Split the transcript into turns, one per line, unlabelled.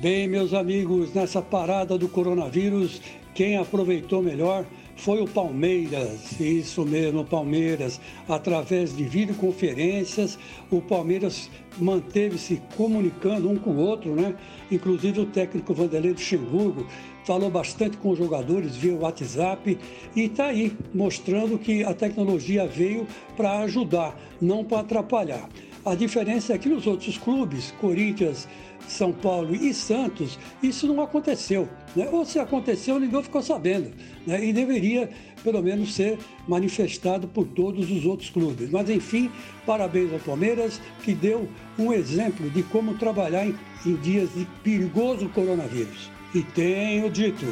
Bem, meus amigos, nessa parada do coronavírus, quem aproveitou melhor foi o Palmeiras, isso mesmo, Palmeiras. Através de videoconferências, o Palmeiras manteve-se comunicando um com o outro, né? Inclusive o técnico Vanderlei Luxemburgo falou bastante com os jogadores via WhatsApp e está aí mostrando que a tecnologia veio para ajudar, não para atrapalhar. A diferença é que nos outros clubes, Corinthians, São Paulo e Santos, isso não aconteceu. Né? Ou se aconteceu, ninguém ficou sabendo. Né? E deveria, pelo menos, ser manifestado por todos os outros clubes. Mas, enfim, parabéns ao Palmeiras, que deu um exemplo de como trabalhar em, em dias de perigoso coronavírus. E tenho dito.